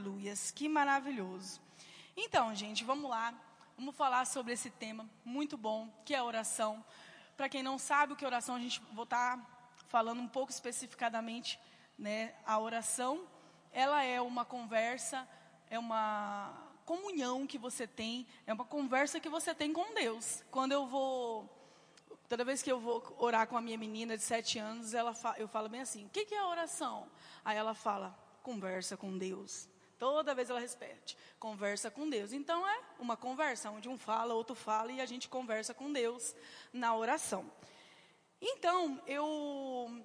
Aleluias, que maravilhoso. Então, gente, vamos lá. Vamos falar sobre esse tema muito bom, que é a oração. Para quem não sabe o que é oração, a gente vou estar tá falando um pouco especificadamente, né? A oração, ela é uma conversa, é uma comunhão que você tem, é uma conversa que você tem com Deus. Quando eu vou Toda vez que eu vou orar com a minha menina de sete anos, ela eu falo bem assim: o que, que é oração? Aí ela fala: conversa com Deus. Toda vez ela repete: conversa com Deus. Então é uma conversa, onde um fala, outro fala e a gente conversa com Deus na oração. Então, eu,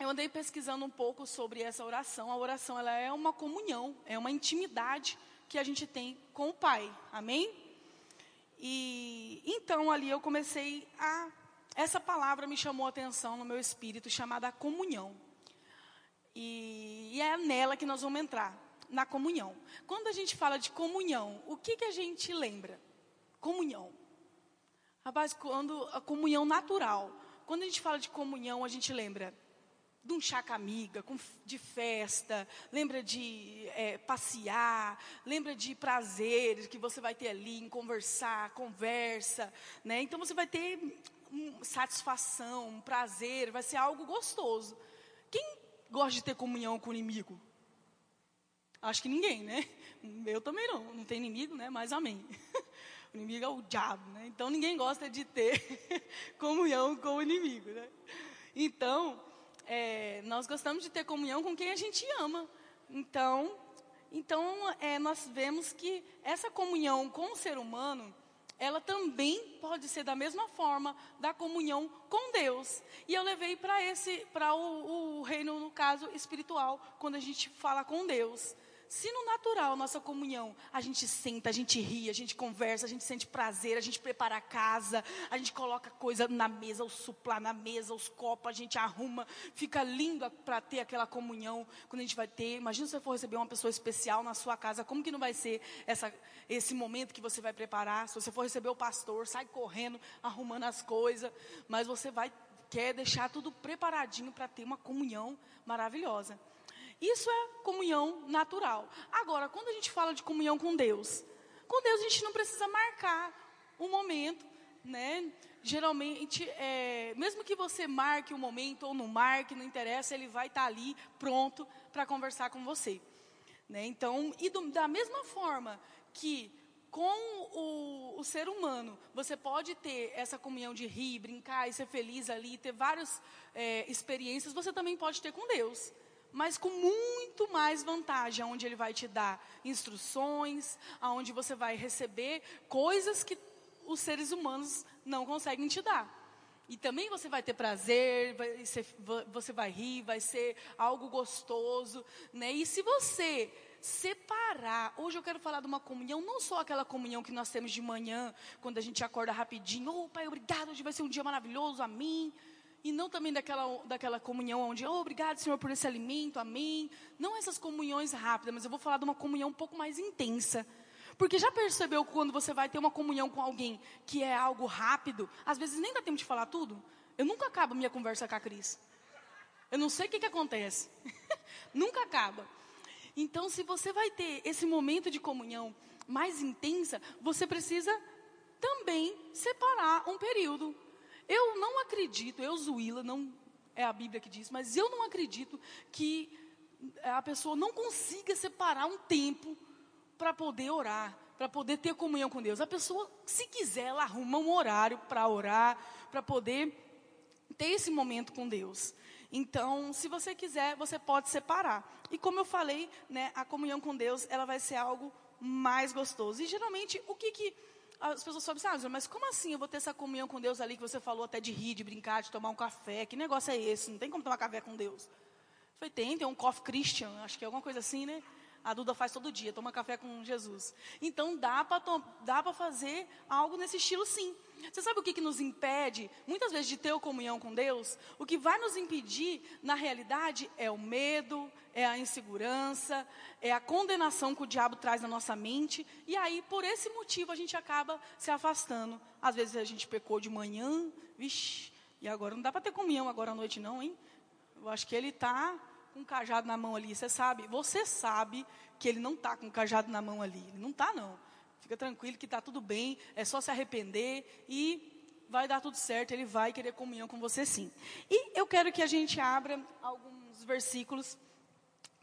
eu andei pesquisando um pouco sobre essa oração. A oração ela é uma comunhão, é uma intimidade que a gente tem com o Pai. Amém? E então ali eu comecei a essa palavra me chamou a atenção no meu espírito, chamada comunhão. E, e, é nela que nós vamos entrar, na comunhão. Quando a gente fala de comunhão, o que, que a gente lembra? Comunhão. Rapaz, quando a comunhão natural. Quando a gente fala de comunhão, a gente lembra de um chá com amiga, de festa, lembra de é, passear, lembra de prazeres que você vai ter ali em conversar, conversa, né? Então você vai ter satisfação, um prazer, vai ser algo gostoso. Quem gosta de ter comunhão com o inimigo? Acho que ninguém, né? Eu também não, não tem inimigo, né? Mas amém. O inimigo é o diabo, né? Então ninguém gosta de ter comunhão com o inimigo, né? Então, é, nós gostamos de ter comunhão com quem a gente ama. Então, então é, nós vemos que essa comunhão com o ser humano ela também pode ser da mesma forma da comunhão com Deus. E eu levei para esse, para o, o reino, no caso, espiritual, quando a gente fala com Deus. Se no natural, nossa comunhão, a gente senta, a gente ri, a gente conversa, a gente sente prazer, a gente prepara a casa, a gente coloca coisa na mesa, o suplá na mesa, os copos, a gente arruma, fica lindo para ter aquela comunhão quando a gente vai ter. Imagina se você for receber uma pessoa especial na sua casa, como que não vai ser essa, esse momento que você vai preparar? Se você for receber o pastor, sai correndo, arrumando as coisas, mas você vai quer deixar tudo preparadinho para ter uma comunhão maravilhosa. Isso é comunhão natural. Agora, quando a gente fala de comunhão com Deus, com Deus a gente não precisa marcar um momento, né? Geralmente, é, mesmo que você marque o um momento ou não marque, não interessa, ele vai estar tá ali pronto para conversar com você. Né? Então, e do, da mesma forma que com o, o, ser humano, você pode ter essa comunhão de rir, brincar e ser feliz ali, ter várias é, experiências, você também pode ter com Deus mas com muito mais vantagem, onde ele vai te dar instruções, aonde você vai receber coisas que os seres humanos não conseguem te dar. E também você vai ter prazer, vai ser, você vai rir, vai ser algo gostoso, né? E se você separar, hoje eu quero falar de uma comunhão, não só aquela comunhão que nós temos de manhã, quando a gente acorda rapidinho, oh pai, obrigado, hoje vai ser um dia maravilhoso, amém e não também daquela, daquela comunhão onde, oh, obrigado, Senhor, por esse alimento, amém. Não essas comunhões rápidas, mas eu vou falar de uma comunhão um pouco mais intensa. Porque já percebeu quando você vai ter uma comunhão com alguém que é algo rápido, às vezes nem dá tempo de falar tudo? Eu nunca acabo minha conversa com a Cris. Eu não sei o que, que acontece. nunca acaba. Então, se você vai ter esse momento de comunhão mais intensa, você precisa também separar um período. Eu não acredito, eu, Zuila, não é a Bíblia que diz, mas eu não acredito que a pessoa não consiga separar um tempo para poder orar, para poder ter comunhão com Deus. A pessoa, se quiser, ela arruma um horário para orar, para poder ter esse momento com Deus. Então, se você quiser, você pode separar. E como eu falei, né, a comunhão com Deus, ela vai ser algo mais gostoso. E geralmente, o que que as pessoas falam assim, ah, mas como assim eu vou ter essa comunhão com Deus ali que você falou até de rir, de brincar, de tomar um café? Que negócio é esse? Não tem como tomar café com Deus. Eu falei, tem, tem um coffee Christian, acho que é alguma coisa assim, né? A Duda faz todo dia, toma café com Jesus. Então dá para fazer algo nesse estilo sim. Você sabe o que, que nos impede, muitas vezes, de ter comunhão com Deus? O que vai nos impedir, na realidade, é o medo, é a insegurança, é a condenação que o diabo traz na nossa mente. E aí, por esse motivo, a gente acaba se afastando. Às vezes a gente pecou de manhã, vixi, e agora não dá para ter comunhão agora à noite, não, hein? Eu acho que ele está com o cajado na mão ali, você sabe? Você sabe que ele não está com o cajado na mão ali. Ele não está, não. Fica tranquilo que está tudo bem, é só se arrepender e vai dar tudo certo, ele vai querer comunhão com você sim. E eu quero que a gente abra alguns versículos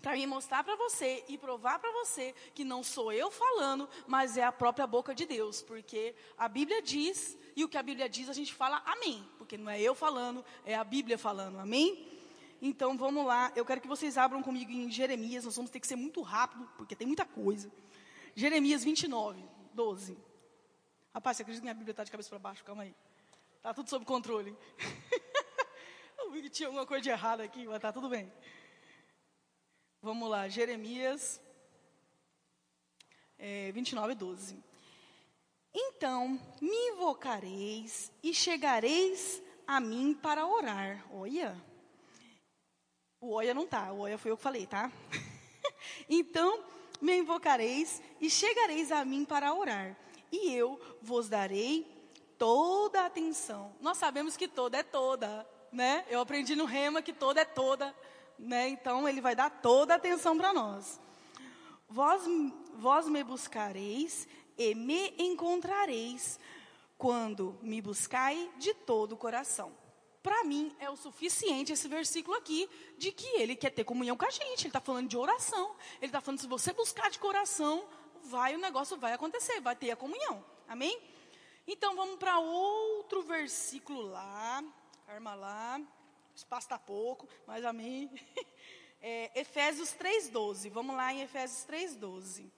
para me mostrar para você e provar para você que não sou eu falando, mas é a própria boca de Deus, porque a Bíblia diz, e o que a Bíblia diz a gente fala amém, porque não é eu falando, é a Bíblia falando, amém? Então vamos lá, eu quero que vocês abram comigo em Jeremias, nós vamos ter que ser muito rápido, porque tem muita coisa. Jeremias 29, 12. Rapaz, você acredita que minha Bíblia está de cabeça para baixo? Calma aí. Está tudo sob controle. eu vi que tinha alguma coisa de errado aqui, mas está tudo bem. Vamos lá, Jeremias é, 29, 12. Então me invocareis e chegareis a mim para orar. Olha. O Oia não tá, o Oia foi eu que falei, tá? então me invocareis e chegareis a mim para orar, e eu vos darei toda a atenção. Nós sabemos que toda é toda, né? Eu aprendi no Rema que toda é toda, né? Então ele vai dar toda a atenção para nós. Vós, vós me buscareis e me encontrareis quando me buscai de todo o coração para mim é o suficiente esse versículo aqui de que ele quer ter comunhão com a gente. Ele está falando de oração. Ele está falando se você buscar de coração, vai o negócio vai acontecer, vai ter a comunhão. Amém? Então vamos para outro versículo lá. Arma lá. Espaço está pouco, mas amém. É, Efésios 3,12. Vamos lá em Efésios 3,12.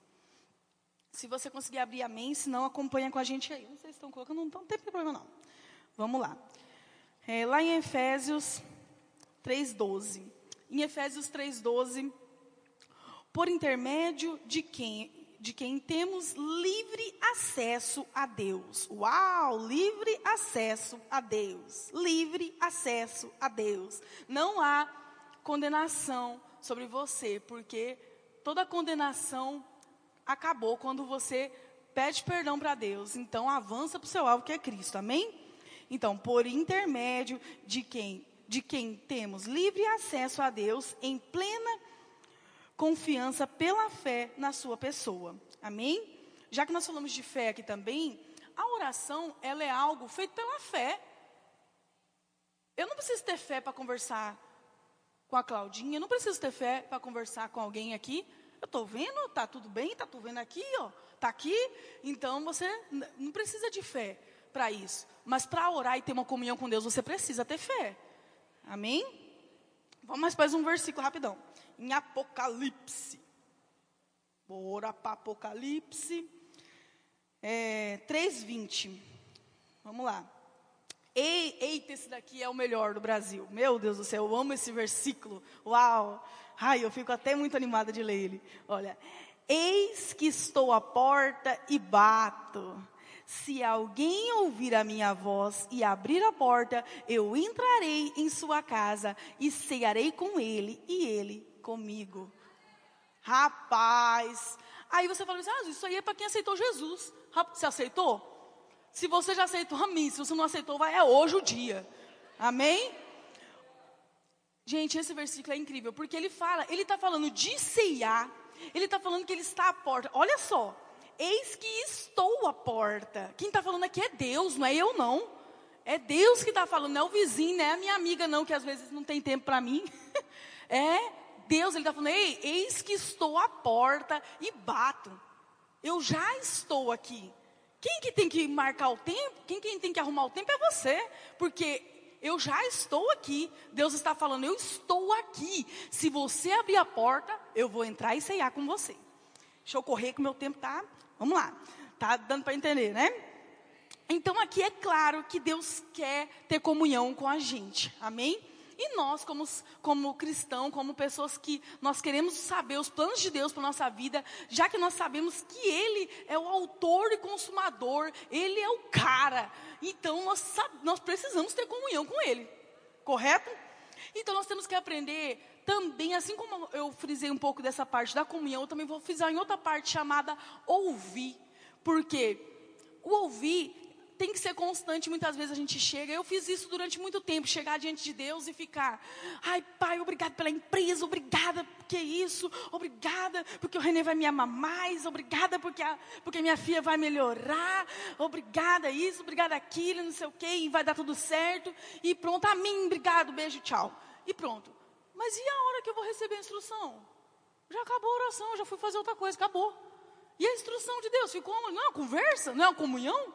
Se você conseguir abrir amém, se não, acompanha com a gente aí. Não sei se estão colocando, não, não tem problema não. Vamos lá. É, lá em Efésios 3,12. Em Efésios 3,12, por intermédio de quem, de quem temos livre acesso a Deus. Uau! Livre acesso a Deus. Livre acesso a Deus. Não há condenação sobre você, porque toda condenação acabou quando você pede perdão para Deus. Então avança para o seu alvo que é Cristo. Amém? Então, por intermédio de quem, de quem temos livre acesso a Deus em plena confiança pela fé na sua pessoa. Amém? Já que nós falamos de fé aqui também, a oração, ela é algo feito pela fé. Eu não preciso ter fé para conversar com a Claudinha, eu não preciso ter fé para conversar com alguém aqui. Eu estou vendo, está tudo bem, está tudo vendo aqui, ó, está aqui. Então você não precisa de fé para isso. Mas para orar e ter uma comunhão com Deus, você precisa ter fé. Amém? Vamos mais para um versículo rapidão. Em Apocalipse. Bora para Apocalipse. É, 3,20. Vamos lá. Ei, eita, esse daqui é o melhor do Brasil. Meu Deus do céu, eu amo esse versículo. Uau! Ai, eu fico até muito animada de ler ele. Olha. Eis que estou à porta e bato. Se alguém ouvir a minha voz e abrir a porta, eu entrarei em sua casa e cearei com ele e ele comigo. Rapaz, aí você fala assim: ah, isso aí é para quem aceitou Jesus. Você aceitou? Se você já aceitou, amém. Se você não aceitou, vai, é hoje o dia. Amém? Gente, esse versículo é incrível, porque ele fala, ele está falando de ceiar, ele está falando que ele está à porta. Olha só, Eis que estou à porta. Quem está falando aqui é Deus, não é eu não. É Deus que está falando, não é o vizinho, não é a minha amiga não, que às vezes não tem tempo para mim. é Deus, Ele está falando, Ei, eis que estou à porta e bato. Eu já estou aqui. Quem que tem que marcar o tempo? Quem, quem tem que arrumar o tempo é você. Porque eu já estou aqui. Deus está falando, eu estou aqui. Se você abrir a porta, eu vou entrar e ceiar com você. Deixa eu correr que o meu tempo está Vamos lá. Tá dando para entender, né? Então aqui é claro que Deus quer ter comunhão com a gente. Amém? E nós, como, como cristão, como pessoas que nós queremos saber os planos de Deus para nossa vida, já que nós sabemos que Ele é o autor e consumador, Ele é o cara. Então nós, nós precisamos ter comunhão com Ele. Correto? Então nós temos que aprender também, assim como eu frisei um pouco dessa parte da comunhão, eu também vou frisar em outra parte chamada ouvir. Porque o ouvir tem que ser constante. Muitas vezes a gente chega, eu fiz isso durante muito tempo, chegar diante de Deus e ficar, ai pai, obrigado pela empresa, obrigada porque isso, obrigada porque o René vai me amar mais, obrigada porque a, porque minha filha vai melhorar, obrigada isso, obrigada aquilo, não sei o que, e vai dar tudo certo, e pronto, amém, obrigado, beijo, tchau. E pronto. Mas e a hora que eu vou receber a instrução? Já acabou a oração, já fui fazer outra coisa, acabou. E a instrução de Deus ficou, não é uma conversa, não é uma comunhão?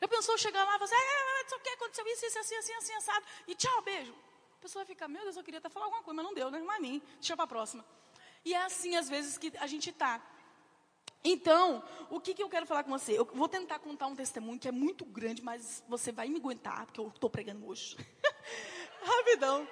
Já pensou chegar lá e falar assim, é, isso aqui aconteceu isso, isso, assim, assim, assim, assado, e tchau, beijo. Pessoa fica, meu Deus, eu queria até falar alguma coisa, mas não deu, né? É mim, deixa para a próxima. E é assim, às vezes, que a gente está. Então, o que, que eu quero falar com você? Eu vou tentar contar um testemunho que é muito grande, mas você vai me aguentar, porque eu estou pregando hoje. Rapidão.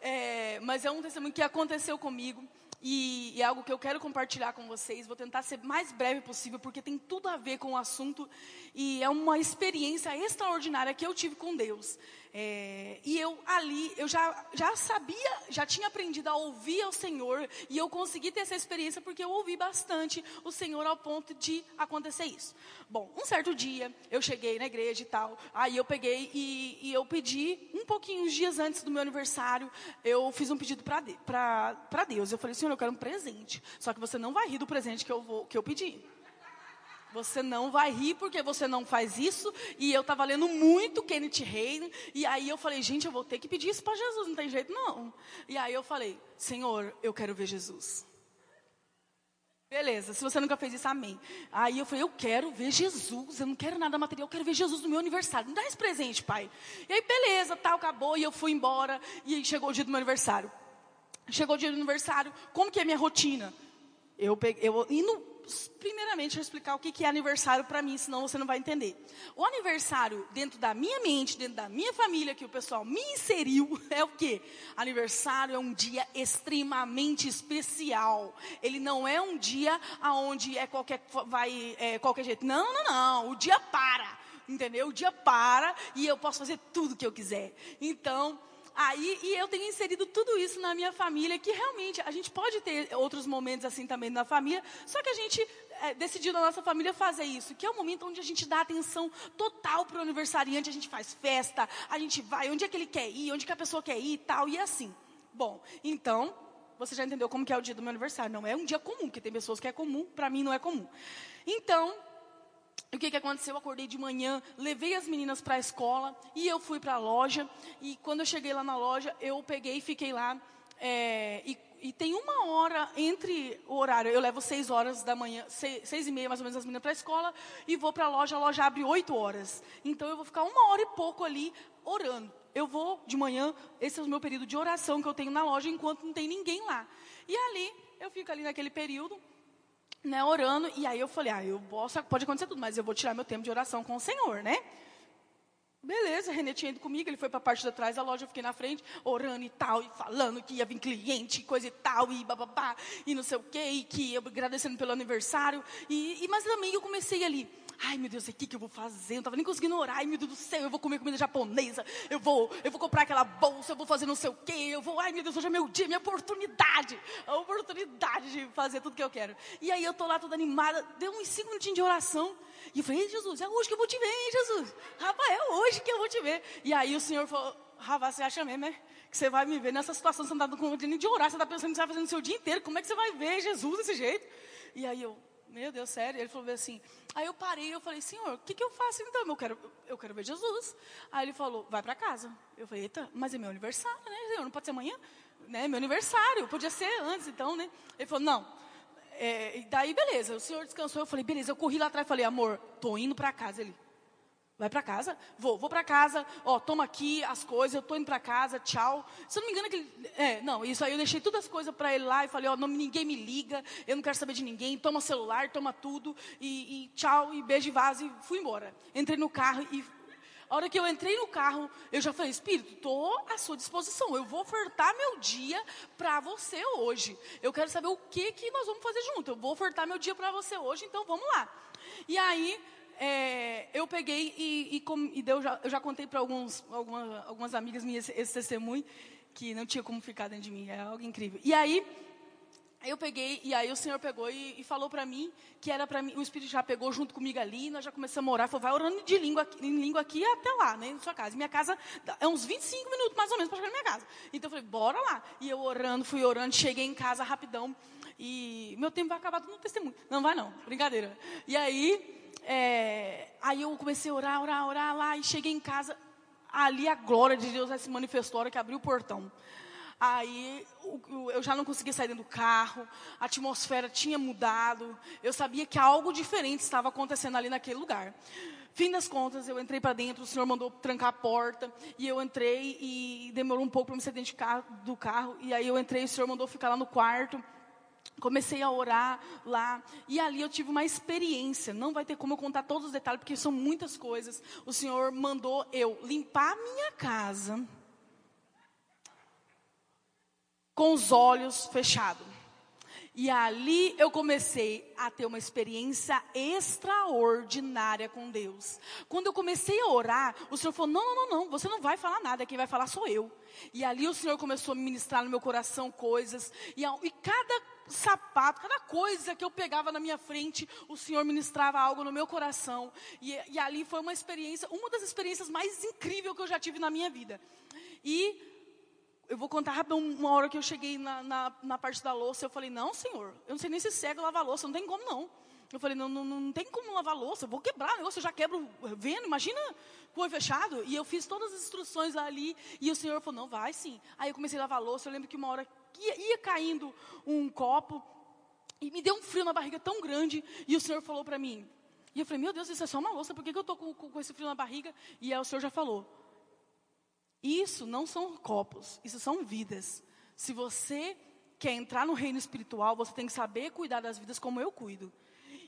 É, mas é um testemunho que aconteceu comigo. E, é algo que eu quero compartilhar com vocês. Vou tentar ser mais breve possível, porque tem tudo a ver com o assunto. E é uma experiência extraordinária que eu tive com Deus. É, e eu ali, eu já, já sabia, já tinha aprendido a ouvir ao Senhor, e eu consegui ter essa experiência porque eu ouvi bastante o Senhor ao ponto de acontecer isso. Bom, um certo dia, eu cheguei na igreja e tal, aí eu peguei e, e eu pedi, um pouquinho, uns dias antes do meu aniversário, eu fiz um pedido para de, Deus. Eu falei, Senhor, eu quero um presente, só que você não vai rir do presente que eu, vou, que eu pedi. Você não vai rir porque você não faz isso. E eu estava lendo muito Kenneth Reino. E aí eu falei, gente, eu vou ter que pedir isso para Jesus, não tem jeito não. E aí eu falei, Senhor, eu quero ver Jesus. Beleza, se você nunca fez isso, amém. Aí eu falei, eu quero ver Jesus, eu não quero nada material, eu quero ver Jesus no meu aniversário. Me dá esse presente, pai. E aí, beleza, tal, acabou, e eu fui embora, e chegou o dia do meu aniversário. Chegou o dia do aniversário, como que é a minha rotina? Eu, peguei, eu indo primeiramente, eu explicar o que é aniversário para mim, senão você não vai entender. O aniversário, dentro da minha mente, dentro da minha família, que o pessoal me inseriu, é o que? Aniversário é um dia extremamente especial. Ele não é um dia aonde é qualquer, vai, é, qualquer jeito. Não, não, não. O dia para. Entendeu? O dia para e eu posso fazer tudo que eu quiser. Então, Aí, e eu tenho inserido tudo isso na minha família, que realmente a gente pode ter outros momentos assim também na família, só que a gente é, decidiu na nossa família fazer isso, que é o momento onde a gente dá atenção total para o aniversariante, a gente faz festa, a gente vai, onde é que ele quer ir, onde que a pessoa quer ir e tal, e assim. Bom, então, você já entendeu como que é o dia do meu aniversário. Não é um dia comum, porque tem pessoas que é comum, para mim não é comum. Então, o que, que aconteceu? Eu acordei de manhã, levei as meninas para a escola e eu fui para a loja. E quando eu cheguei lá na loja, eu peguei e fiquei lá. É, e, e, tem uma hora entre o horário, eu levo seis horas da manhã, seis, seis e meia mais ou menos as meninas para a escola, e vou para a loja, a loja abre oito horas. Então eu vou ficar uma hora e pouco ali orando. Eu vou de manhã, esse é o meu período de oração que eu tenho na loja, enquanto não tem ninguém lá. E ali, eu fico ali naquele período, né, orando, e aí eu falei, ah, eu posso, pode acontecer tudo, mas eu vou tirar meu tempo de oração com o Senhor, né? Beleza, René tinha ido comigo, ele foi para a parte de trás da loja, eu fiquei na frente, orando e tal, e falando que ia vir cliente, coisa e tal, e bababá, e não sei o quê, e que eu agradecendo pelo aniversário, e, e mas também eu comecei ali, Ai, meu Deus, o que, que eu vou fazer? Eu não estava nem conseguindo orar. Ai, meu Deus do céu, eu vou comer comida japonesa. Eu vou, eu vou comprar aquela bolsa, eu vou fazer não sei o quê. Eu vou, ai, meu Deus, hoje é meu dia, minha oportunidade. A oportunidade de fazer tudo que eu quero. E aí eu tô lá toda animada. Deu uns cinco minutinhos de oração. E eu falei, Jesus, é hoje que eu vou te ver, hein, Jesus? Rapaz, é hoje que eu vou te ver. E aí o Senhor falou, rapaz, você acha mesmo, né? Que você vai me ver nessa situação, você não está com vontade de orar, você está pensando que você vai fazer no seu dia inteiro. Como é que você vai ver Jesus desse jeito? E aí eu, meu Deus, sério? Ele falou assim. Aí eu parei, eu falei, Senhor, o que, que eu faço então? Eu quero, eu quero ver Jesus. Aí ele falou, vai para casa. Eu falei, eita, mas é meu aniversário, né? Senhor, não pode ser amanhã? Né? Meu aniversário, podia ser antes, então, né? Ele falou, não. É, daí, beleza, o senhor descansou. Eu falei, beleza, eu corri lá atrás e falei, amor, tô indo para casa. Ele, Vai para casa? Vou, vou para casa. Ó, toma aqui as coisas, eu tô indo para casa, tchau. Se eu não me engano, aquele, é, não, isso aí eu deixei todas as coisas para ele lá e falei, ó, não, ninguém me liga, eu não quero saber de ninguém, toma celular, toma tudo, e, e tchau, e beijo e vaso, e fui embora. Entrei no carro e a hora que eu entrei no carro, eu já falei, Espírito, estou à sua disposição. Eu vou ofertar meu dia para você hoje. Eu quero saber o que, que nós vamos fazer junto. Eu vou ofertar meu dia para você hoje, então vamos lá. E aí, é, eu peguei e, e, e deu, já, eu já contei para algumas, algumas amigas minhas esse, esse testemunho, que não tinha como ficar dentro de mim, é algo incrível. E aí, eu peguei, e aí o Senhor pegou e, e falou para mim que era para mim, o Espírito já pegou junto comigo ali, nós já começamos a orar, falou, vai orando de língua, em língua aqui até lá, né, na sua casa. Minha casa é uns 25 minutos mais ou menos para chegar na minha casa. Então eu falei, bora lá. E eu orando, fui orando, cheguei em casa rapidão, e meu tempo vai acabar tudo no testemunho. Não vai não, brincadeira. E aí, é, aí eu comecei a orar, orar, orar lá, e cheguei em casa, ali a glória de Deus se manifestou, a hora que abriu o portão. Aí eu já não conseguia sair dentro do carro, a atmosfera tinha mudado, eu sabia que algo diferente estava acontecendo ali naquele lugar. Fim das contas, eu entrei para dentro, o senhor mandou trancar a porta, e eu entrei e demorou um pouco para me sair dentro do carro, e aí eu entrei, o senhor mandou ficar lá no quarto. Comecei a orar lá e ali eu tive uma experiência. Não vai ter como eu contar todos os detalhes, porque são muitas coisas. O Senhor mandou eu limpar a minha casa com os olhos fechados. E ali eu comecei a ter uma experiência extraordinária com Deus. Quando eu comecei a orar, o Senhor falou: Não, não, não, não, você não vai falar nada, quem vai falar sou eu. E ali o Senhor começou a ministrar no meu coração coisas. E, e cada sapato, cada coisa que eu pegava na minha frente, o Senhor ministrava algo no meu coração. E, e ali foi uma experiência, uma das experiências mais incríveis que eu já tive na minha vida. E eu vou contar rápido uma hora que eu cheguei na, na, na, parte da louça. Eu falei, não, senhor, eu não sei nem se cego lavar louça, não tem como não. Eu falei, não, não, não tem como lavar louça, eu vou quebrar o negócio, eu já quebro vendo, imagina com o fechado. E eu fiz todas as instruções ali, e o senhor falou, não, vai sim. Aí eu comecei a lavar louça, eu lembro que uma hora ia, ia caindo um copo, e me deu um frio na barriga tão grande, e o senhor falou para mim, e eu falei, meu Deus, isso é só uma louça, por que, que eu estou com, com, com esse frio na barriga? E aí o senhor já falou, isso não são copos, isso são vidas. Se você quer entrar no reino espiritual, você tem que saber cuidar das vidas como eu cuido.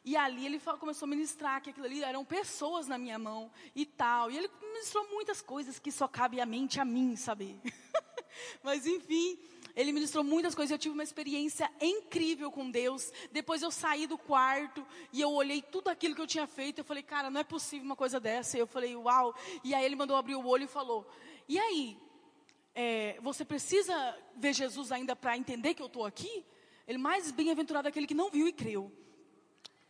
E ali ele começou a ministrar que aquilo ali eram pessoas na minha mão e tal. E ele ministrou muitas coisas que só cabe a mente a mim saber. Mas enfim, ele ministrou muitas coisas. Eu tive uma experiência incrível com Deus. Depois eu saí do quarto e eu olhei tudo aquilo que eu tinha feito. Eu falei, cara, não é possível uma coisa dessa. E eu falei, uau. E aí ele mandou abrir o olho e falou: e aí, é, você precisa ver Jesus ainda para entender que eu estou aqui? Ele mais bem-aventurado é aquele que não viu e creu.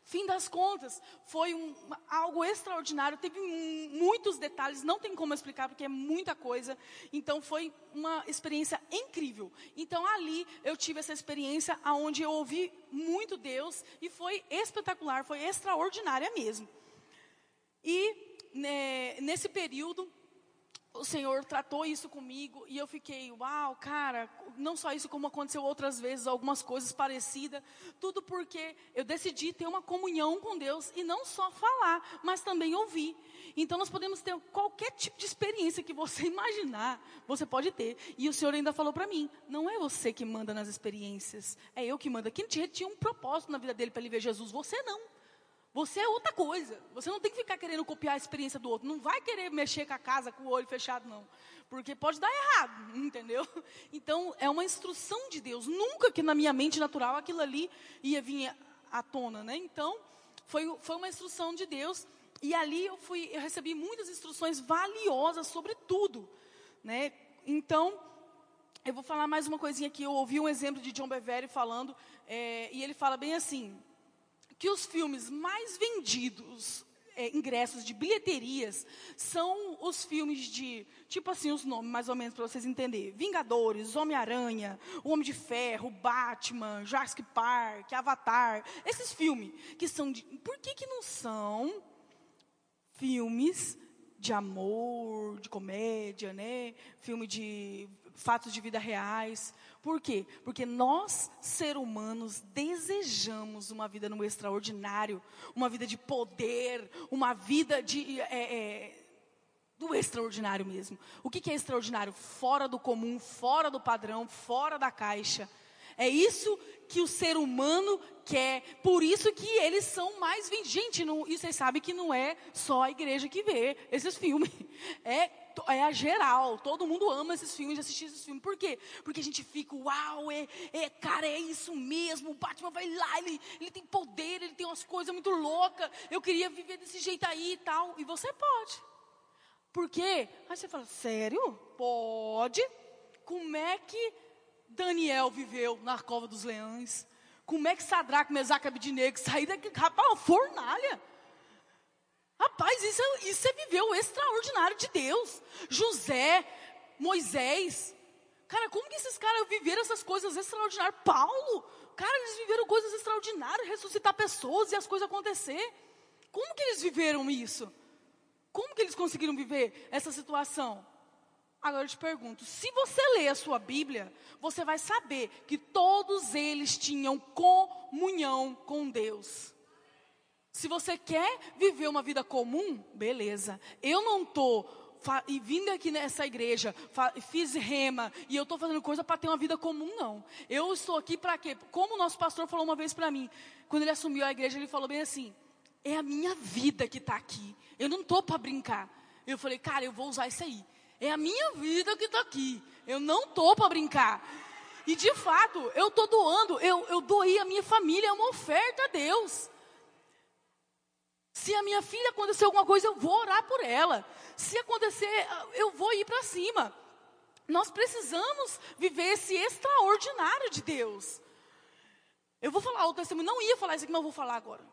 Fim das contas, foi um, algo extraordinário, teve muitos detalhes, não tem como explicar porque é muita coisa. Então foi uma experiência incrível. Então ali eu tive essa experiência aonde eu ouvi muito Deus e foi espetacular, foi extraordinária mesmo. E né, nesse período o Senhor tratou isso comigo e eu fiquei, uau, cara, não só isso, como aconteceu outras vezes, algumas coisas parecidas, tudo porque eu decidi ter uma comunhão com Deus e não só falar, mas também ouvir. Então nós podemos ter qualquer tipo de experiência que você imaginar, você pode ter. E o Senhor ainda falou para mim: não é você que manda nas experiências, é eu que mando. Quem tinha, tinha um propósito na vida dele para ele ver Jesus, você não. Você é outra coisa. Você não tem que ficar querendo copiar a experiência do outro. Não vai querer mexer com a casa com o olho fechado, não. Porque pode dar errado, entendeu? Então, é uma instrução de Deus. Nunca que na minha mente natural aquilo ali ia vir à tona, né? Então, foi, foi uma instrução de Deus. E ali eu, fui, eu recebi muitas instruções valiosas sobre tudo, né? Então, eu vou falar mais uma coisinha aqui. Eu ouvi um exemplo de John Bevere falando, é, e ele fala bem assim que os filmes mais vendidos, é, ingressos de bilheterias, são os filmes de, tipo assim, os nomes mais ou menos para vocês entenderem: Vingadores, Homem-Aranha, O Homem de Ferro, Batman, Jurassic Park, Avatar. Esses filmes que são de. Por que, que não são filmes de amor, de comédia, né? Filme de fatos de vida reais. Por quê? Porque nós, ser humanos, desejamos uma vida no extraordinário, uma vida de poder, uma vida de. É, é, do extraordinário mesmo. O que, que é extraordinário? Fora do comum, fora do padrão, fora da caixa. É isso que o ser humano quer. Por isso que eles são mais Gente, não, e vocês sabem que não é só a igreja que vê esses filmes. É é a geral, todo mundo ama esses filmes, assistir esses filmes. Por quê? Porque a gente fica, uau, é, é, cara, é isso mesmo, o Batman vai lá, ele, ele tem poder, ele tem umas coisas muito loucas, eu queria viver desse jeito aí e tal. E você pode. Por quê? Aí você fala, sério? Pode? Como é que Daniel viveu na cova dos leões? Como é que Sadraque, Mesaque e Abidnego saíram daqui? Rapaz, fornalha. Rapaz, isso é, isso é viver o extraordinário de Deus. José, Moisés. Cara, como que esses caras viveram essas coisas extraordinárias? Paulo, cara, eles viveram coisas extraordinárias, ressuscitar pessoas e as coisas acontecer. Como que eles viveram isso? Como que eles conseguiram viver essa situação? Agora eu te pergunto: se você ler a sua Bíblia, você vai saber que todos eles tinham comunhão com Deus. Se você quer viver uma vida comum, beleza. Eu não estou e vindo aqui nessa igreja, fiz rema e eu estou fazendo coisa para ter uma vida comum, não. Eu estou aqui para quê? Como o nosso pastor falou uma vez para mim, quando ele assumiu a igreja, ele falou bem assim: é a minha vida que está aqui. Eu não estou para brincar. Eu falei, cara, eu vou usar isso aí. É a minha vida que está aqui. Eu não estou para brincar. E de fato, eu estou doando. Eu, eu doei a minha família, é uma oferta a Deus. Se a minha filha acontecer alguma coisa, eu vou orar por ela. Se acontecer, eu vou ir para cima. Nós precisamos viver esse extraordinário de Deus. Eu vou falar o testemunho, não ia falar isso aqui, mas eu vou falar agora.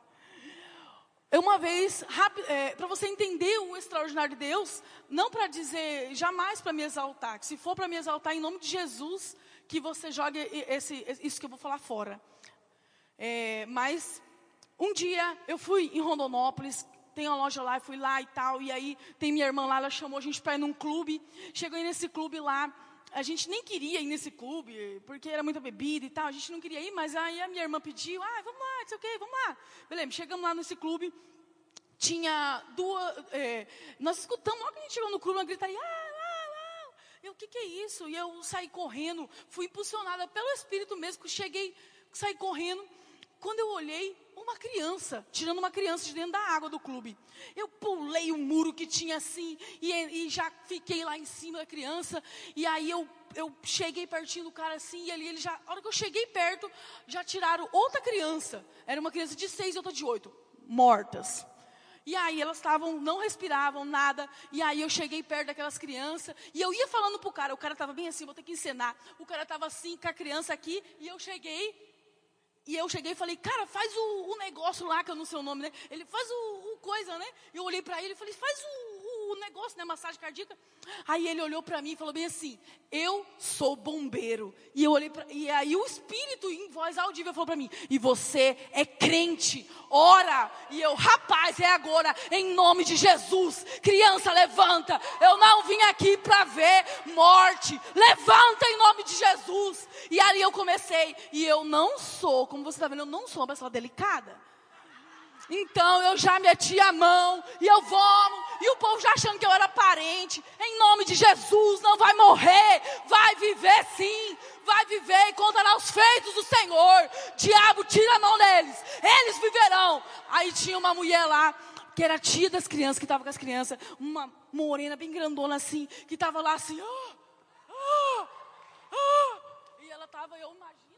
Eu uma vez, é, para você entender o extraordinário de Deus, não para dizer, jamais para me exaltar, que se for para me exaltar em nome de Jesus, que você jogue esse, isso que eu vou falar fora. É, mas um dia eu fui em Rondonópolis, tem uma loja lá, eu fui lá e tal, e aí tem minha irmã lá, ela chamou a gente para ir num clube. Cheguei nesse clube lá, a gente nem queria ir nesse clube, porque era muita bebida e tal, a gente não queria ir, mas aí a minha irmã pediu, ah, vamos lá, não sei o quê, vamos lá. Beleza, chegamos lá nesse clube, tinha duas, é, nós escutamos, logo que a gente chegou no clube, uma gritaria, ah, ah, ah. Eu, o que, que é isso? E eu saí correndo, fui impulsionada pelo Espírito mesmo, cheguei, saí correndo, quando eu olhei, uma criança, tirando uma criança de dentro da água do clube. Eu pulei o muro que tinha assim, e, e, já fiquei lá em cima da criança, e aí eu, eu cheguei pertinho do cara assim, e ali ele já, a hora que eu cheguei perto, já tiraram outra criança. Era uma criança de seis e outra de oito, mortas. E aí elas estavam, não respiravam nada. E aí eu cheguei perto daquelas crianças. E eu ia falando pro cara, o cara estava bem assim, vou ter que encenar. O cara estava assim, com a criança aqui. E eu cheguei e eu cheguei e falei, cara, faz o, o, negócio lá, que eu não sei o nome, né? Ele faz o, o coisa, né? Eu olhei para ele e falei, faz o, o, negócio, né? Massagem cardíaca. Aí ele olhou para mim e falou bem assim, eu sou bombeiro. E eu olhei pra, e aí o espírito em voz audível falou para mim, e você é crente, ora. E eu, rapaz, é agora, em nome de Jesus. Criança, levanta. Eu não vim aqui para ver morte. Levanta em nome de Jesus. E ali eu comecei, e eu não sou como você está vendo, eu não sou uma pessoa delicada. Então eu já meti a mão e eu vou, e o povo já achando que eu era parente. Em nome de Jesus, não vai morrer, vai viver sim, vai viver e contará os feitos do Senhor. Diabo, tira a mão deles, eles viverão. Aí tinha uma mulher lá, que era tia das crianças, que estava com as crianças, uma morena bem grandona assim, que estava lá assim, oh, oh, oh. e ela estava, eu imagino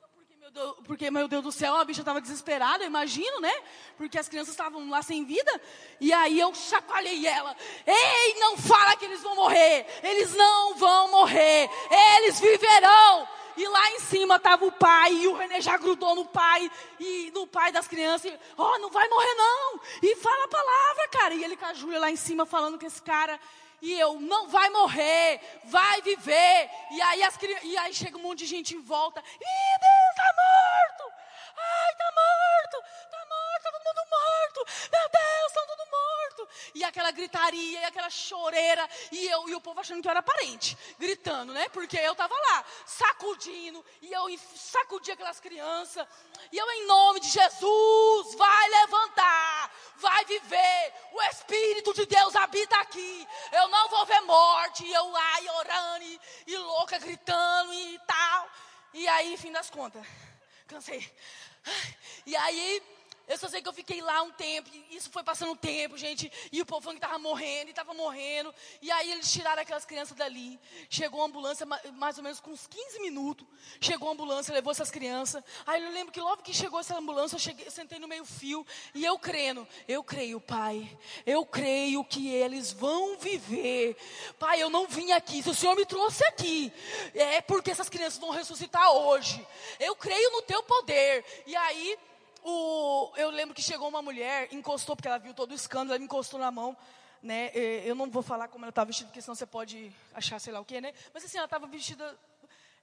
meu Deus, porque, meu Deus do céu, a bicha estava desesperada, imagino, né? Porque as crianças estavam lá sem vida. E aí eu chacoalhei ela. Ei, não fala que eles vão morrer. Eles não vão morrer. Eles viverão. E lá em cima estava o pai, e o René já grudou no pai, e no pai das crianças. Ó, oh, não vai morrer não. E fala a palavra, cara. E ele com a Júlia lá em cima falando com esse cara e eu, não vai morrer, vai viver. E aí, as, e aí chega um monte de gente em volta. Ih, Deus está morto! Ai, está morto! Está morto, está todo mundo morto! Meu Deus, está todo morto! E aquela gritaria, e aquela choreira, e eu e o povo achando que eu era parente, gritando, né? Porque eu estava lá, sacudindo, e eu sacudi aquelas crianças. E eu, em nome de Jesus, vai levantar, vai viver. O Espírito de Deus habita aqui. Eu não vou ver morte. E eu lá, e orando, e, louca, gritando e tal. E aí, fim das contas, cansei. E aí, Eu só sei que eu fiquei lá um tempo, e isso foi passando um tempo, gente, e o povo que estava morrendo, e estava morrendo. E aí eles tiraram aquelas crianças dali. Chegou a ambulância, mais ou menos com uns 15 minutos. Chegou a ambulância, levou essas crianças. Aí eu lembro que logo que chegou essa ambulância, eu, cheguei, eu sentei no meio fio, e eu crendo, eu creio, Pai, eu creio que eles vão viver. Pai, eu não vim aqui, se o Senhor me trouxe aqui, é porque essas crianças vão ressuscitar hoje. Eu creio no teu poder. E aí o, eu lembro que chegou uma mulher, encostou, porque ela viu todo o escândalo, ela me encostou na mão. Né? Eu não vou falar como ela estava vestida, porque senão você pode achar sei lá o quê, né? Mas assim, ela estava vestida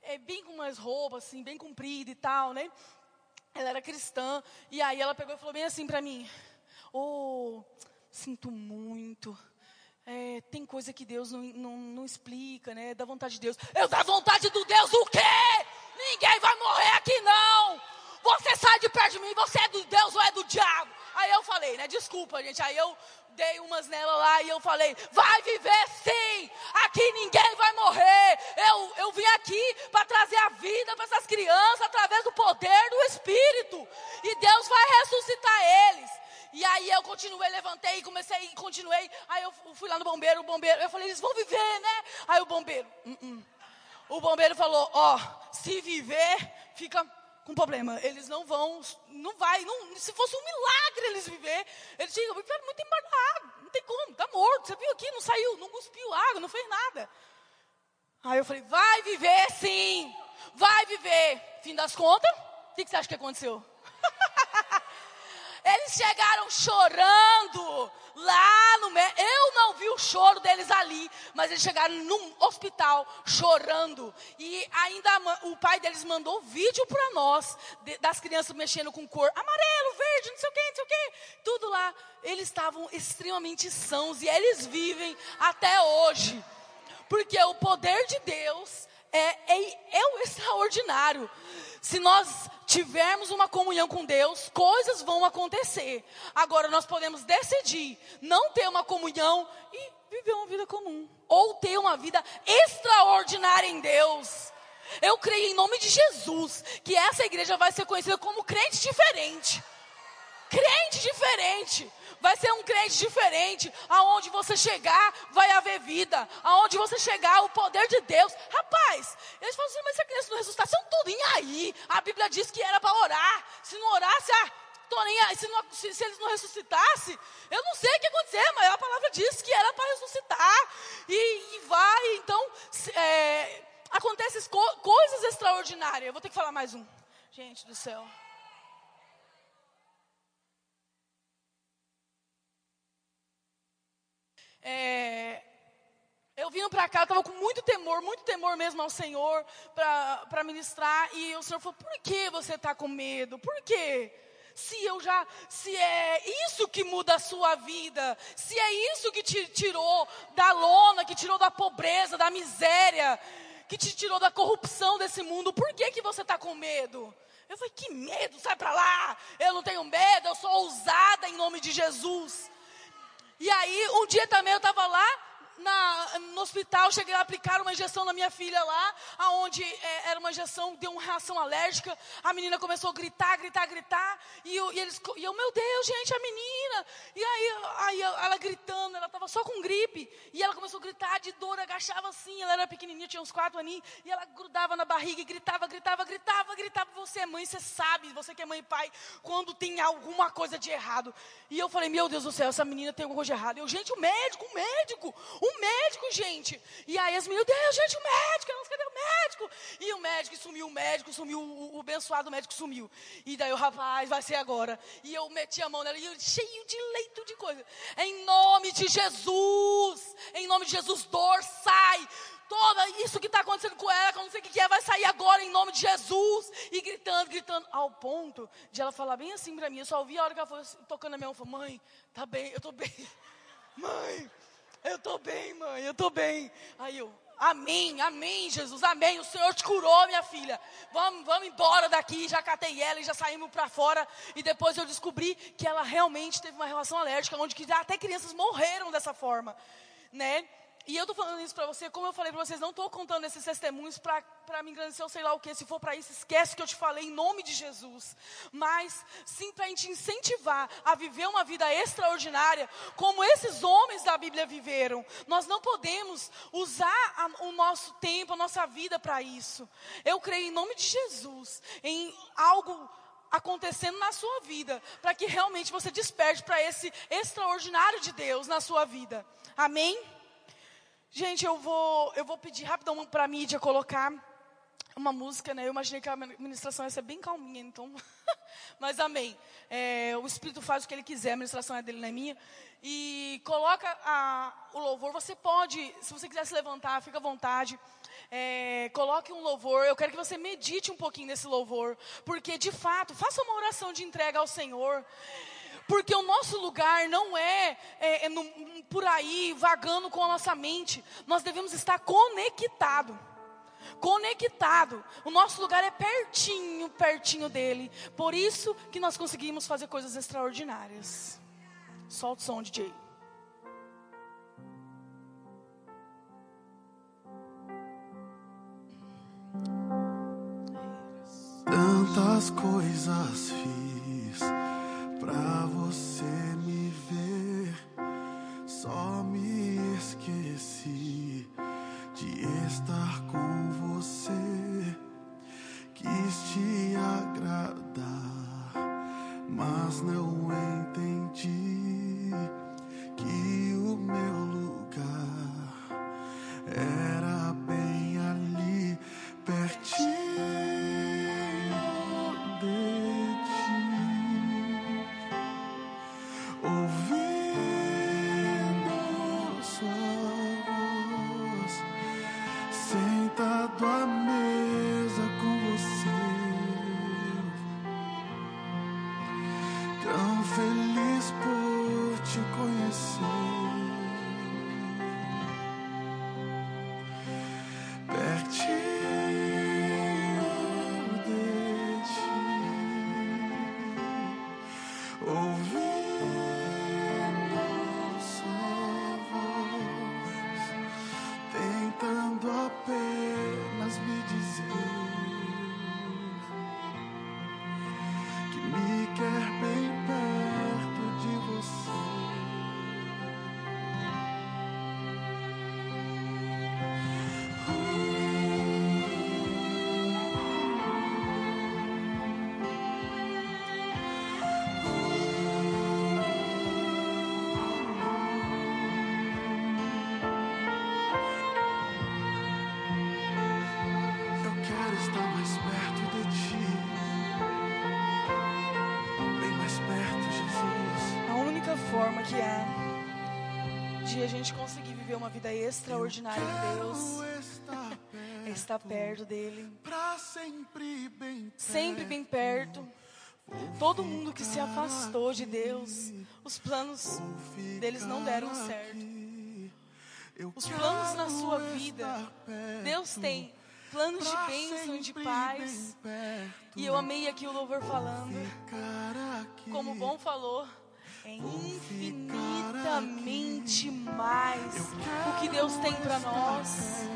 é, bem com umas roupas, assim, bem comprida e tal, né? Ela era cristã. E aí ela pegou e falou bem assim para mim: Oh, sinto muito. É, tem coisa que Deus não, não, não explica, né? Da vontade de Deus. Eu da vontade do Deus o quê? Ninguém vai morrer aqui não. De perto de mim, você é do Deus ou é do diabo? Aí eu falei, né? Desculpa, gente. Aí eu dei umas nela lá e eu falei: vai viver sim. Aqui ninguém vai morrer. Eu, eu vim aqui para trazer a vida para essas crianças através do poder do Espírito. E Deus vai ressuscitar eles. E aí eu continuei, levantei e comecei, continuei. Aí eu fui lá no bombeiro, o bombeiro, eu falei, eles vão viver, né? Aí o bombeiro, uh -uh. o bombeiro falou, ó, oh, se viver, fica com problema. Eles não vão, não vai, não, se fosse um milagre eles viver, eles tinham ficar muito embargado, não tem como, tá morto. Você viu aqui, não saiu, não cuspiu água, não fez nada. Aí eu falei, vai viver sim, vai viver. Fim das contas, o que, que você acha que aconteceu? Eles chegaram chorando lá no. Eu não vi o choro deles ali, mas eles chegaram num hospital chorando. E ainda o pai deles mandou vídeo para nós de, das crianças mexendo com cor amarelo, verde, não sei o que, não sei o que, tudo lá. Eles estavam extremamente sãos e eles vivem até hoje. Porque o poder de Deus é, é, é o extraordinário. Se nós tivermos uma comunhão com Deus, coisas vão acontecer. Agora nós podemos decidir não ter uma comunhão e viver uma vida comum, ou ter uma vida extraordinária em Deus. Eu creio em nome de Jesus que essa igreja vai ser conhecida como crente diferente. Crente diferente vai ser um crente diferente. Aonde você chegar, vai haver vida. Aonde você chegar, o poder de Deus. Rapaz, eles falam assim, mas se a criança não ressuscitar, são tudo em aí. A Bíblia diz que era para orar. Se não orasse, ah, tô nem aí. Se, não, se, se eles não ressuscitassem, eu não sei o que acontecer, mas a palavra diz que era para ressuscitar. E, e, vai, então, é, acontecem co coisas extraordinárias. Eu vou ter que falar mais um. Gente do céu. É, eu vindo para cá, eu estava com muito temor, muito temor mesmo ao Senhor para ministrar. E o Senhor falou: por que você está com medo? Por quê? Se eu já, se é isso que muda a sua vida, se é isso que te tirou da lona, que tirou da pobreza, da miséria, que te tirou da corrupção desse mundo, por que que você está com medo? Eu falei, que medo, sai para lá, eu não tenho medo, eu sou ousada em nome de Jesus. E aí, um dia também eu estava lá na, no hospital, cheguei a aplicar uma injeção na minha filha lá, aonde é, era uma injeção, deu uma reação alérgica. A menina começou a gritar, gritar, gritar. E eu, e eles, e eu meu Deus, gente, a menina. E aí, aí ela gritando, ela estava só com gripe. E ela começou a gritar de dor, agachava assim. Ela era pequenininha, tinha uns quatro aninhos. E ela grudava na barriga e gritava, gritava, gritava, gritava. Você é mãe, você sabe, você que é mãe e pai, quando tem alguma coisa de errado. E eu falei, meu Deus do céu, essa menina tem alguma coisa de errado. Eu, gente, o médico, o médico, o um médico, gente. E aí as meninas, Deus, gente, o médico, elas, cadê o médico? E o médico sumiu, o médico sumiu, o, o abençoado médico sumiu. E daí o rapaz, vai ser agora. E eu meti a mão nela, e eu, cheio de leito de coisa. Em nome de Jesus, em nome de Jesus, dor, sai toda isso que está acontecendo com ela, que eu não sei o que é, vai sair agora em nome de Jesus. E gritando, gritando, ao ponto de ela falar bem assim para mim. Eu só ouvi a hora que ela foi tocando na minha mão. Falei, mãe, tá bem, eu tô bem. Mãe, eu estou bem, mãe, eu estou bem. Aí eu, amém, amém, Jesus, amém. O Senhor te curou, minha filha. Vamos, vamos embora daqui. Já catei ela e já saímos para fora. E depois eu descobri que ela realmente teve uma relação alérgica, onde até crianças morreram dessa forma, né? E eu tô falando isso para você, como eu falei para vocês, não estou contando esses testemunhos para me engrandecer ou sei lá o que. Se for para isso, esquece que eu te falei em nome de Jesus. Mas sim para a gente incentivar a viver uma vida extraordinária, como esses homens da Bíblia viveram. Nós não podemos usar a, o nosso tempo, a nossa vida para isso. Eu creio em nome de Jesus em algo acontecendo na sua vida, para que realmente você desperte para esse extraordinário de Deus na sua vida. Amém? Gente, eu vou, eu vou pedir rapidão para a mídia colocar uma música, né? Eu imaginei que a ministração ia ser bem calminha, então. Mas amém. É, o Espírito faz o que ele quiser, a ministração é dele, não é minha. E coloca a, o louvor. Você pode, se você quiser se levantar, fica à vontade. É, coloque um louvor. Eu quero que você medite um pouquinho nesse louvor. Porque, de fato, faça uma oração de entrega ao Senhor. Porque o nosso lugar não é, é, é no, por aí vagando com a nossa mente. Nós devemos estar conectado. Conectado. O nosso lugar é pertinho, pertinho dele. Por isso que nós conseguimos fazer coisas extraordinárias. Solta o som, DJ. Tantas coisas fiz pra você forma vida extraordinária em Deus. é estar perto dele, sempre bem perto. Todo mundo que se afastou de Deus, os planos deles não deram certo. Os planos na sua vida, Deus tem planos de bênção e de paz. E eu amei aqui o louvor falando, como o bom falou, é infinitamente mais o que Deus tem para nós.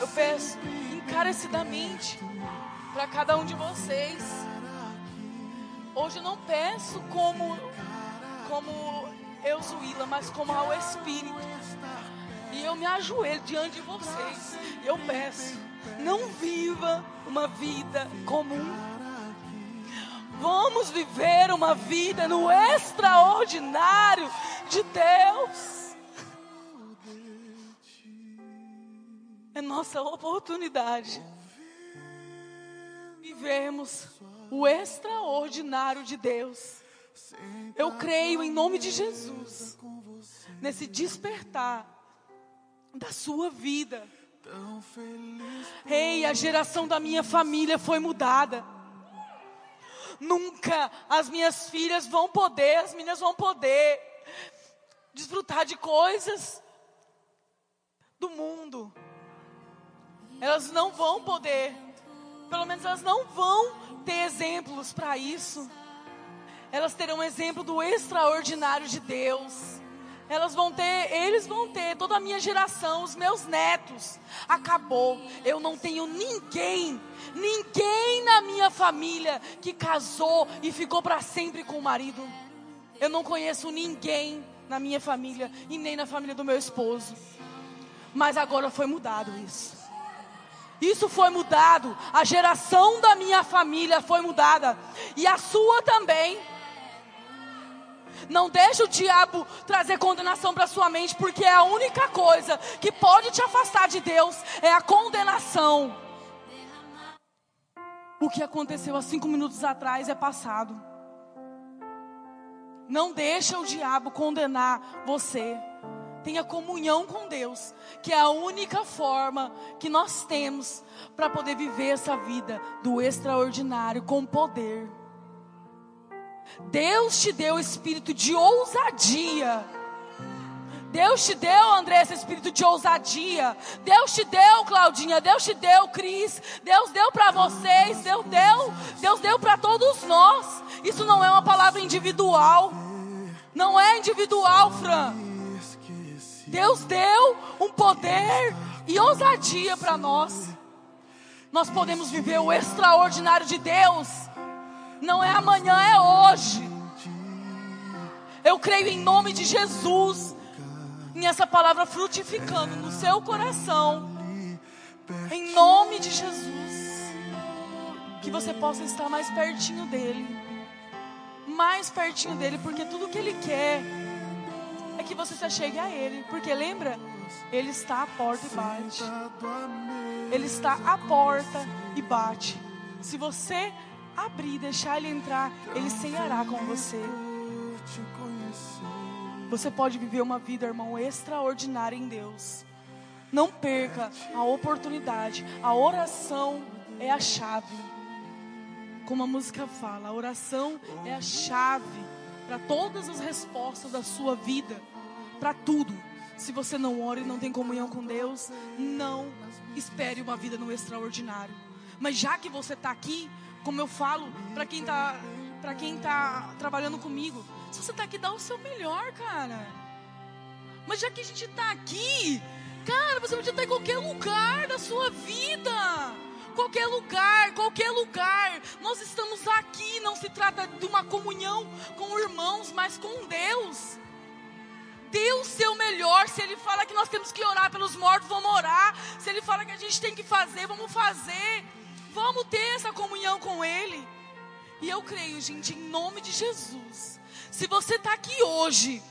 Eu peço encarecidamente para cada um de vocês. Hoje eu não peço como como eu, Zuíla, mas como ao Espírito. E eu me ajoelho diante de vocês. Eu peço, não viva uma vida comum Vamos viver uma vida no extraordinário de Deus. É nossa oportunidade. Vivemos o extraordinário de Deus. Eu creio em nome de Jesus nesse despertar da sua vida. Ei, a geração da minha família foi mudada. Nunca as minhas filhas vão poder, as meninas vão poder desfrutar de coisas do mundo. Elas não vão poder, pelo menos elas não vão ter exemplos para isso. Elas terão exemplo do extraordinário de Deus. Elas vão ter, eles vão ter, toda a minha geração, os meus netos. Acabou. Eu não tenho ninguém, ninguém na minha família que casou e ficou para sempre com o marido. Eu não conheço ninguém na minha família e nem na família do meu esposo. Mas agora foi mudado isso. Isso foi mudado. A geração da minha família foi mudada. E a sua também. Não deixe o diabo trazer condenação para sua mente, porque é a única coisa que pode te afastar de Deus é a condenação. O que aconteceu há cinco minutos atrás é passado. Não deixa o diabo condenar você. Tenha comunhão com Deus, que é a única forma que nós temos para poder viver essa vida do extraordinário com poder. Deus te deu espírito de ousadia. Deus te deu, André, esse espírito de ousadia. Deus te deu, Claudinha. Deus te deu, Cris. Deus deu para vocês. Deus deu. Deus deu para todos nós. Isso não é uma palavra individual. Não é individual, Fran. Deus deu um poder e ousadia para nós. Nós podemos viver o extraordinário de Deus não é amanhã, é hoje. Eu creio em nome de Jesus. Em essa palavra frutificando no seu coração. Em nome de Jesus. Que você possa estar mais pertinho dele. Mais pertinho dele, porque tudo que ele quer é que você se chegue a ele. Porque lembra? Ele está à porta e bate. Ele está à porta e bate. Se você abrir deixar Ele entrar, Ele ceiará com você. Você pode viver uma vida, irmão, extraordinária em Deus. Não perca a oportunidade. A oração é a chave. Como a música fala, a oração é a chave para todas as respostas da sua vida, para tudo. Se você não ora e não tem comunhão com Deus, não espere uma vida no extraordinário. Mas já que você está aqui, como eu falo para quem tá para quem tá trabalhando comigo, se você tá aqui dá o seu melhor, cara. Mas já que a gente tá aqui, cara, você podia estar em qualquer lugar da sua vida. Qualquer lugar, qualquer lugar. Nós estamos aqui, não se trata de uma comunhão com irmãos, mas com Deus. Dê o seu melhor. Se Ele fala que nós temos que orar pelos mortos, vamos orar. Se Ele fala que a gente tem que fazer, vamos fazer. Vamos ter essa comunhão com Ele. E eu creio, gente, em nome de Jesus. Se você está aqui hoje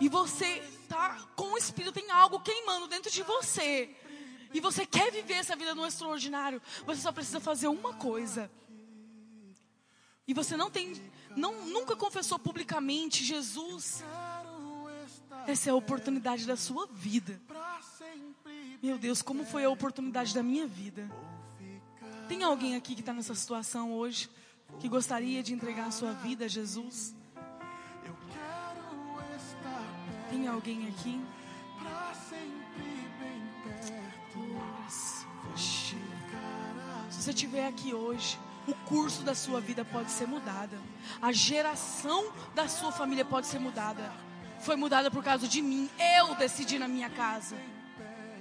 e você está com o Espírito, tem algo queimando dentro de você. E você quer viver essa vida no extraordinário, você só precisa fazer uma coisa. E você não tem, não, nunca confessou publicamente Jesus. Essa é a oportunidade da sua vida. Meu Deus, como foi a oportunidade da minha vida. Tem alguém aqui que está nessa situação hoje, que gostaria de entregar a sua vida a Jesus? Tem alguém aqui? Se você estiver aqui hoje, o curso da sua vida pode ser mudada. A geração da sua família pode ser mudada. Foi mudada por causa de mim. Eu decidi na minha casa.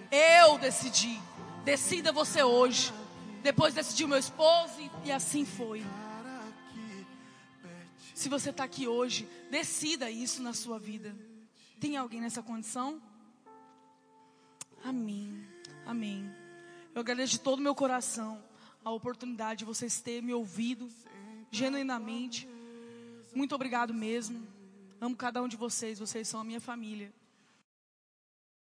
Eu decidi. Decida você hoje. Depois decidiu meu esposo e, assim foi. Se você está aqui hoje, decida isso na sua vida. Tem alguém nessa condição? Amém. Amém. Eu agradeço de todo o meu coração a oportunidade de vocês terem me ouvido genuinamente. Muito obrigado mesmo. Amo cada um de vocês, vocês são a minha família.